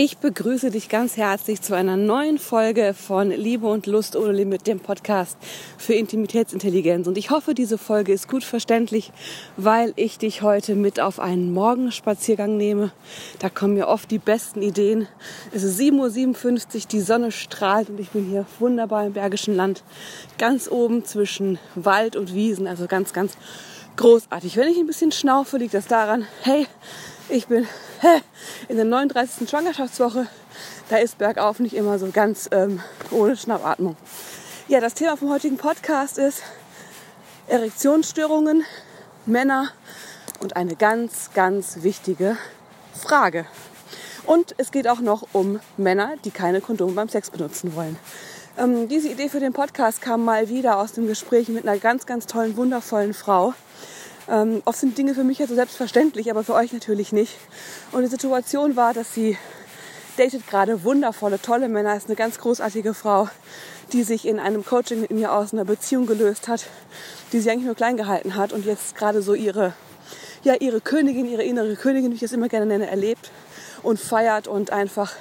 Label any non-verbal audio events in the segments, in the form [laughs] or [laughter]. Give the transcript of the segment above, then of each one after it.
Ich begrüße dich ganz herzlich zu einer neuen Folge von Liebe und Lust ohne Limit, dem Podcast für Intimitätsintelligenz. Und ich hoffe, diese Folge ist gut verständlich, weil ich dich heute mit auf einen Morgenspaziergang nehme. Da kommen mir oft die besten Ideen. Es ist 7.57 Uhr, die Sonne strahlt und ich bin hier wunderbar im Bergischen Land, ganz oben zwischen Wald und Wiesen, also ganz, ganz großartig. Wenn ich ein bisschen schnaufe, liegt das daran, hey, ich bin in der 39. Schwangerschaftswoche. Da ist bergauf nicht immer so ganz ähm, ohne Schnappatmung. Ja, das Thema vom heutigen Podcast ist Erektionsstörungen, Männer und eine ganz, ganz wichtige Frage. Und es geht auch noch um Männer, die keine Kondome beim Sex benutzen wollen. Ähm, diese Idee für den Podcast kam mal wieder aus dem Gespräch mit einer ganz, ganz tollen, wundervollen Frau, ähm, oft sind Dinge für mich ja so selbstverständlich, aber für euch natürlich nicht. Und die Situation war, dass sie datet gerade wundervolle, tolle Männer, ist eine ganz großartige Frau, die sich in einem Coaching mit mir aus einer Beziehung gelöst hat, die sie eigentlich nur klein gehalten hat und jetzt gerade so ihre, ja, ihre Königin, ihre innere Königin, wie ich das immer gerne nenne, erlebt und feiert und einfach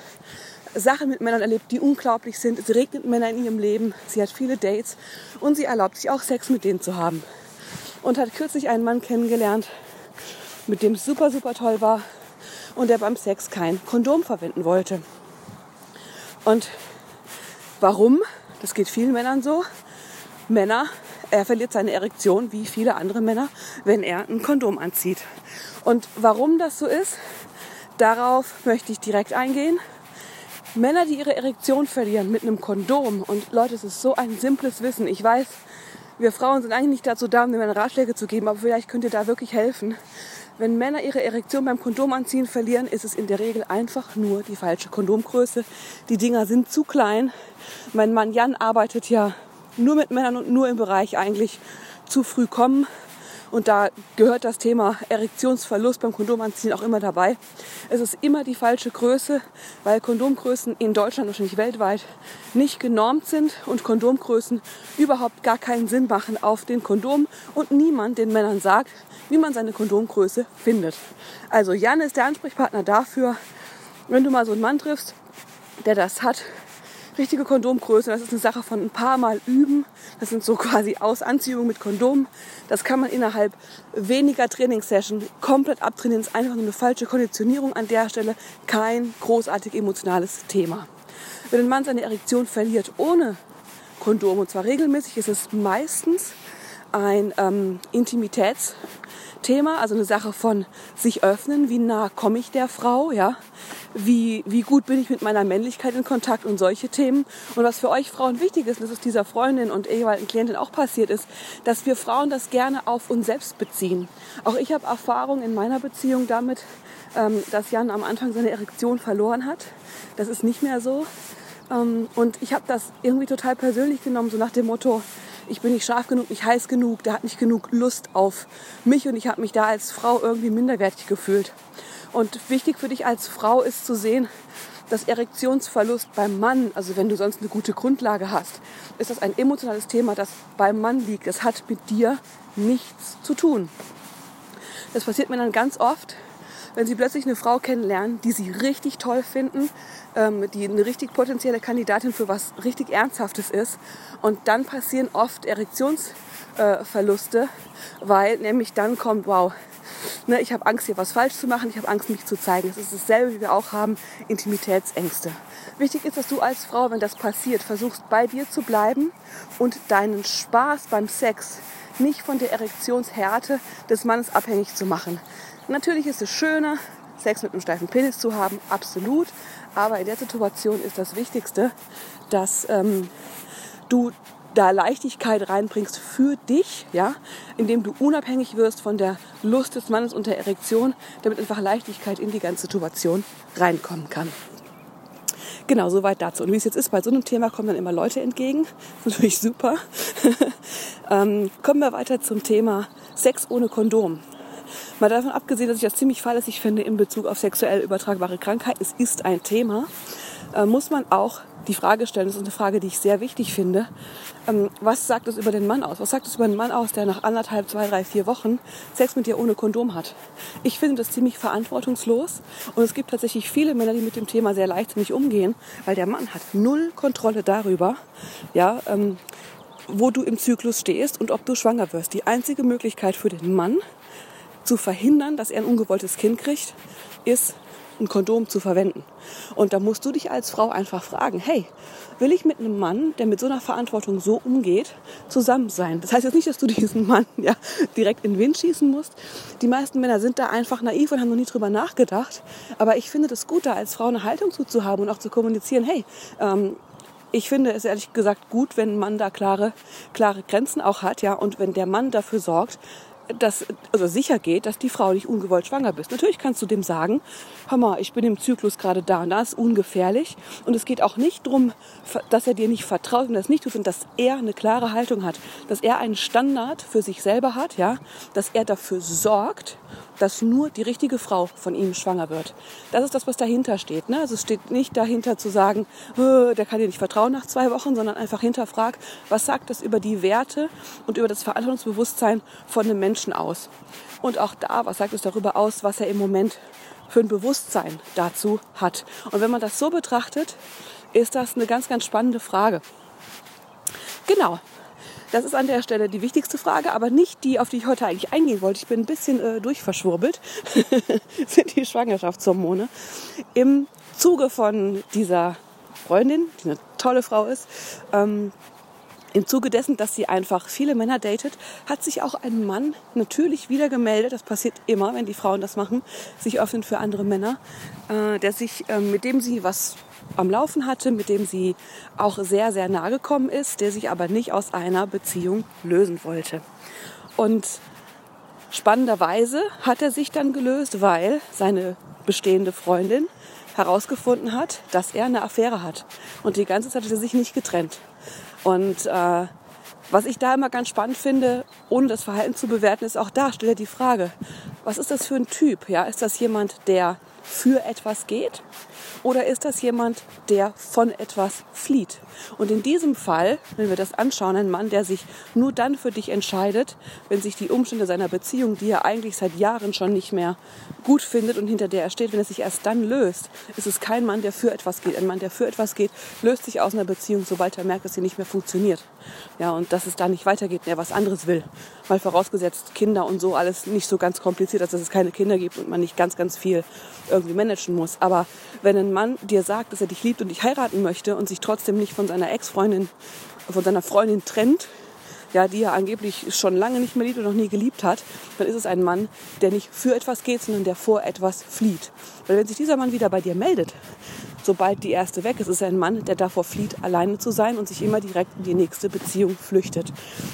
Sachen mit Männern erlebt, die unglaublich sind. Es regnet Männer in ihrem Leben. Sie hat viele Dates und sie erlaubt sich auch Sex mit denen zu haben und hat kürzlich einen Mann kennengelernt, mit dem es super, super toll war und der beim Sex kein Kondom verwenden wollte. Und warum? Das geht vielen Männern so. Männer, er verliert seine Erektion wie viele andere Männer, wenn er ein Kondom anzieht. Und warum das so ist, darauf möchte ich direkt eingehen. Männer, die ihre Erektion verlieren mit einem Kondom, und Leute, es ist so ein simples Wissen. Ich weiß, wir Frauen sind eigentlich nicht dazu da, um den Männern Ratschläge zu geben, aber vielleicht könnt ihr da wirklich helfen. Wenn Männer ihre Erektion beim Kondomanziehen verlieren, ist es in der Regel einfach nur die falsche Kondomgröße. Die Dinger sind zu klein. Mein Mann Jan arbeitet ja nur mit Männern und nur im Bereich eigentlich zu früh kommen. Und da gehört das Thema Erektionsverlust beim Kondomanziehen auch immer dabei. Es ist immer die falsche Größe, weil Kondomgrößen in Deutschland, wahrscheinlich weltweit, nicht genormt sind und Kondomgrößen überhaupt gar keinen Sinn machen auf den Kondom und niemand den Männern sagt, wie man seine Kondomgröße findet. Also Jan ist der Ansprechpartner dafür, wenn du mal so einen Mann triffst, der das hat, richtige Kondomgröße. Das ist eine Sache von ein paar Mal üben. Das sind so quasi Ausanziehungen mit Kondom. Das kann man innerhalb weniger Trainingssession komplett abtrainieren. Das ist einfach nur eine falsche Konditionierung an der Stelle. Kein großartig emotionales Thema. Wenn ein Mann seine Erektion verliert ohne Kondom, und zwar regelmäßig, ist es meistens ein ähm, Intimitäts- Thema, also eine Sache von sich öffnen, wie nah komme ich der Frau, ja, wie, wie gut bin ich mit meiner Männlichkeit in Kontakt und solche Themen. Und was für euch Frauen wichtig ist, dass es dieser Freundin und ehemaligen Klientin auch passiert ist, dass wir Frauen das gerne auf uns selbst beziehen. Auch ich habe Erfahrung in meiner Beziehung damit, ähm, dass Jan am Anfang seine Erektion verloren hat. Das ist nicht mehr so. Ähm, und ich habe das irgendwie total persönlich genommen, so nach dem Motto, ich bin nicht scharf genug, nicht heiß genug, der hat nicht genug Lust auf mich und ich habe mich da als Frau irgendwie minderwertig gefühlt. Und wichtig für dich als Frau ist zu sehen, dass Erektionsverlust beim Mann, also wenn du sonst eine gute Grundlage hast, ist das ein emotionales Thema, das beim Mann liegt. Es hat mit dir nichts zu tun. Das passiert mir dann ganz oft, wenn Sie plötzlich eine Frau kennenlernen, die Sie richtig toll finden, ähm, die eine richtig potenzielle Kandidatin für was richtig Ernsthaftes ist. Und dann passieren oft Erektionsverluste, äh, weil nämlich dann kommt, wow, ne, ich habe Angst, hier was falsch zu machen, ich habe Angst, mich zu zeigen. Das ist dasselbe, wie wir auch haben, Intimitätsängste. Wichtig ist, dass du als Frau, wenn das passiert, versuchst, bei dir zu bleiben und deinen Spaß beim Sex nicht von der Erektionshärte des Mannes abhängig zu machen. Natürlich ist es schöner, Sex mit einem steifen Penis zu haben, absolut. Aber in der Situation ist das Wichtigste, dass ähm, du da Leichtigkeit reinbringst für dich, ja, indem du unabhängig wirst von der Lust des Mannes und der Erektion, damit einfach Leichtigkeit in die ganze Situation reinkommen kann. Genau, soweit dazu. Und wie es jetzt ist, bei so einem Thema kommen dann immer Leute entgegen. Das [laughs] ist natürlich super. [laughs] ähm, kommen wir weiter zum Thema Sex ohne Kondom. Mal davon abgesehen, dass ich das ziemlich fahrlässig finde in Bezug auf sexuell übertragbare Krankheiten. Es ist ein Thema. Äh, muss man auch die Frage stellen, das ist eine Frage, die ich sehr wichtig finde, ähm, was sagt es über den Mann aus? Was sagt es über einen Mann aus, der nach anderthalb, zwei, drei, vier Wochen Sex mit dir ohne Kondom hat? Ich finde das ziemlich verantwortungslos und es gibt tatsächlich viele Männer, die mit dem Thema sehr leichtsinnig umgehen, weil der Mann hat null Kontrolle darüber, ja, ähm, wo du im Zyklus stehst und ob du schwanger wirst. Die einzige Möglichkeit für den Mann zu verhindern, dass er ein ungewolltes Kind kriegt, ist ein Kondom zu verwenden. Und da musst du dich als Frau einfach fragen, hey, will ich mit einem Mann, der mit so einer Verantwortung so umgeht, zusammen sein? Das heißt jetzt nicht, dass du diesen Mann [laughs] ja direkt in den Wind schießen musst. Die meisten Männer sind da einfach naiv und haben noch nie drüber nachgedacht. Aber ich finde das gut, da als Frau eine Haltung zuzuhaben und auch zu kommunizieren, hey, ähm, ich finde es ehrlich gesagt gut, wenn ein Mann da klare, klare Grenzen auch hat, ja, und wenn der Mann dafür sorgt, dass also sicher geht, dass die Frau nicht ungewollt schwanger bist. Natürlich kannst du dem sagen, hör mal, ich bin im Zyklus gerade da und da ist ungefährlich. Und es geht auch nicht darum, dass er dir nicht vertraut und das nicht tut, sondern dass er eine klare Haltung hat, dass er einen Standard für sich selber hat, ja, dass er dafür sorgt, dass nur die richtige Frau von ihm schwanger wird. Das ist das, was dahinter steht. Ne? Also es steht nicht dahinter zu sagen, der kann dir nicht vertrauen nach zwei Wochen, sondern einfach hinterfrag, was sagt das über die Werte und über das Verantwortungsbewusstsein von einem Menschen aus. Und auch da, was sagt es darüber aus, was er im Moment für ein Bewusstsein dazu hat. Und wenn man das so betrachtet, ist das eine ganz, ganz spannende Frage. Genau, das ist an der Stelle die wichtigste Frage, aber nicht die, auf die ich heute eigentlich eingehen wollte. Ich bin ein bisschen äh, durchverschwurbelt. [laughs] sind die Schwangerschaftshormone. Im Zuge von dieser Freundin, die eine tolle Frau ist, ähm, im Zuge dessen, dass sie einfach viele Männer datet, hat sich auch ein Mann natürlich wieder gemeldet. Das passiert immer, wenn die Frauen das machen, sich öffnen für andere Männer, äh, der sich, äh, mit dem sie was am Laufen hatte, mit dem sie auch sehr, sehr nahe gekommen ist, der sich aber nicht aus einer Beziehung lösen wollte. Und spannenderweise hat er sich dann gelöst, weil seine bestehende Freundin herausgefunden hat, dass er eine Affäre hat. Und die ganze Zeit hat er sich nicht getrennt. Und äh, was ich da immer ganz spannend finde, ohne das Verhalten zu bewerten, ist auch da, stelle die Frage, was ist das für ein Typ? Ja, ist das jemand, der für etwas geht? Oder ist das jemand, der von etwas flieht? Und in diesem Fall, wenn wir das anschauen, ein Mann, der sich nur dann für dich entscheidet, wenn sich die Umstände seiner Beziehung, die er eigentlich seit Jahren schon nicht mehr gut findet und hinter der er steht, wenn er sich erst dann löst, ist es kein Mann, der für etwas geht. Ein Mann, der für etwas geht, löst sich aus einer Beziehung, sobald er merkt, dass sie nicht mehr funktioniert. Ja, und dass es da nicht weitergeht und er was anderes will. Mal vorausgesetzt, Kinder und so alles nicht so ganz kompliziert, dass es keine Kinder gibt und man nicht ganz, ganz viel irgendwie managen muss. Aber wenn ein Mann dir sagt, dass er dich liebt und dich heiraten möchte und sich trotzdem nicht von seiner Ex-Freundin, von seiner Freundin trennt, ja, die er angeblich schon lange nicht mehr liebt und noch nie geliebt hat, dann ist es ein Mann, der nicht für etwas geht, sondern der vor etwas flieht. Weil wenn sich dieser Mann wieder bei dir meldet, sobald die erste weg ist, ist er ein Mann, der davor flieht, alleine zu sein und sich immer direkt in die nächste Beziehung flüchtet.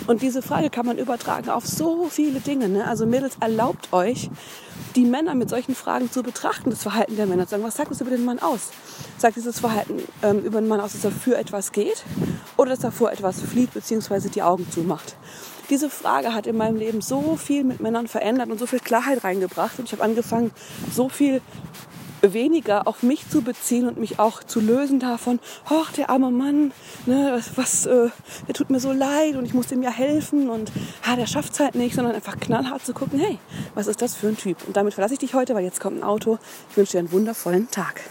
Und diese Frage kann man übertragen auf so viele Dinge. Ne? Also Mädels, erlaubt euch, die Männer mit solchen Fragen zu betrachten, das Verhalten der Männer, zu sagen, was sagt das über den Mann aus? Sagt dieses Verhalten ähm, über den Mann aus, dass er für etwas geht oder dass er vor etwas flieht bzw. die Augen zumacht? Diese Frage hat in meinem Leben so viel mit Männern verändert und so viel Klarheit reingebracht und ich habe angefangen, so viel weniger auf mich zu beziehen und mich auch zu lösen davon, ach, der arme Mann, ne, was, äh, der tut mir so leid und ich muss dem ja helfen und ah, der schafft es halt nicht, sondern einfach knallhart zu gucken, hey, was ist das für ein Typ? Und damit verlasse ich dich heute, weil jetzt kommt ein Auto. Ich wünsche dir einen wundervollen Tag.